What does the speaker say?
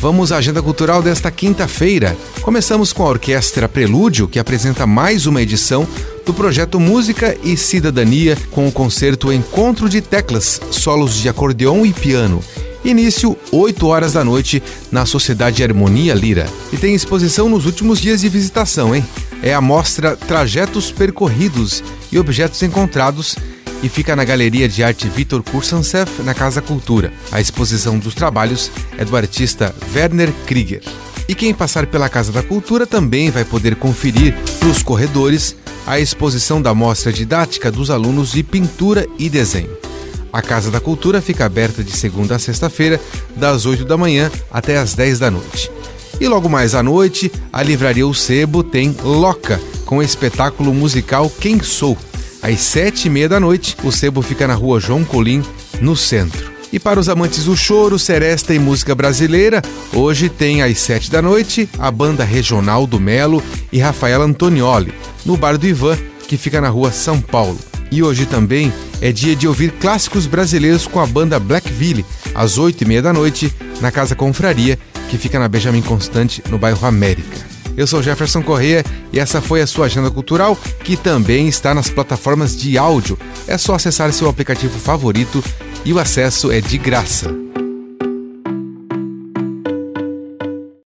Vamos à agenda cultural desta quinta-feira. Começamos com a Orquestra Prelúdio, que apresenta mais uma edição do projeto Música e Cidadania com o concerto Encontro de Teclas, solos de acordeon e piano. Início 8 horas da noite na Sociedade Harmonia Lira. E tem exposição nos últimos dias de visitação, hein? É a mostra Trajetos Percorridos e Objetos Encontrados e fica na Galeria de Arte Vitor Kursansev, na Casa Cultura. A exposição dos trabalhos é do artista Werner Krieger. E quem passar pela Casa da Cultura também vai poder conferir nos corredores a exposição da mostra didática dos alunos de pintura e desenho. A Casa da Cultura fica aberta de segunda a sexta-feira, das 8 da manhã até as 10 da noite. E logo mais à noite, a Livraria O Sebo tem Loca, com o espetáculo musical Quem Sou, às sete e meia da noite, o sebo fica na rua João Colim, no centro. E para os amantes do choro, seresta e música brasileira, hoje tem às sete da noite a banda regional do Melo e Rafael Antonioli, no Bar do Ivan, que fica na rua São Paulo. E hoje também é dia de ouvir clássicos brasileiros com a banda Blackville, às oito e meia da noite, na Casa Confraria, que fica na Benjamin Constante, no bairro América. Eu sou Jefferson Correia e essa foi a sua agenda cultural, que também está nas plataformas de áudio. É só acessar seu aplicativo favorito e o acesso é de graça.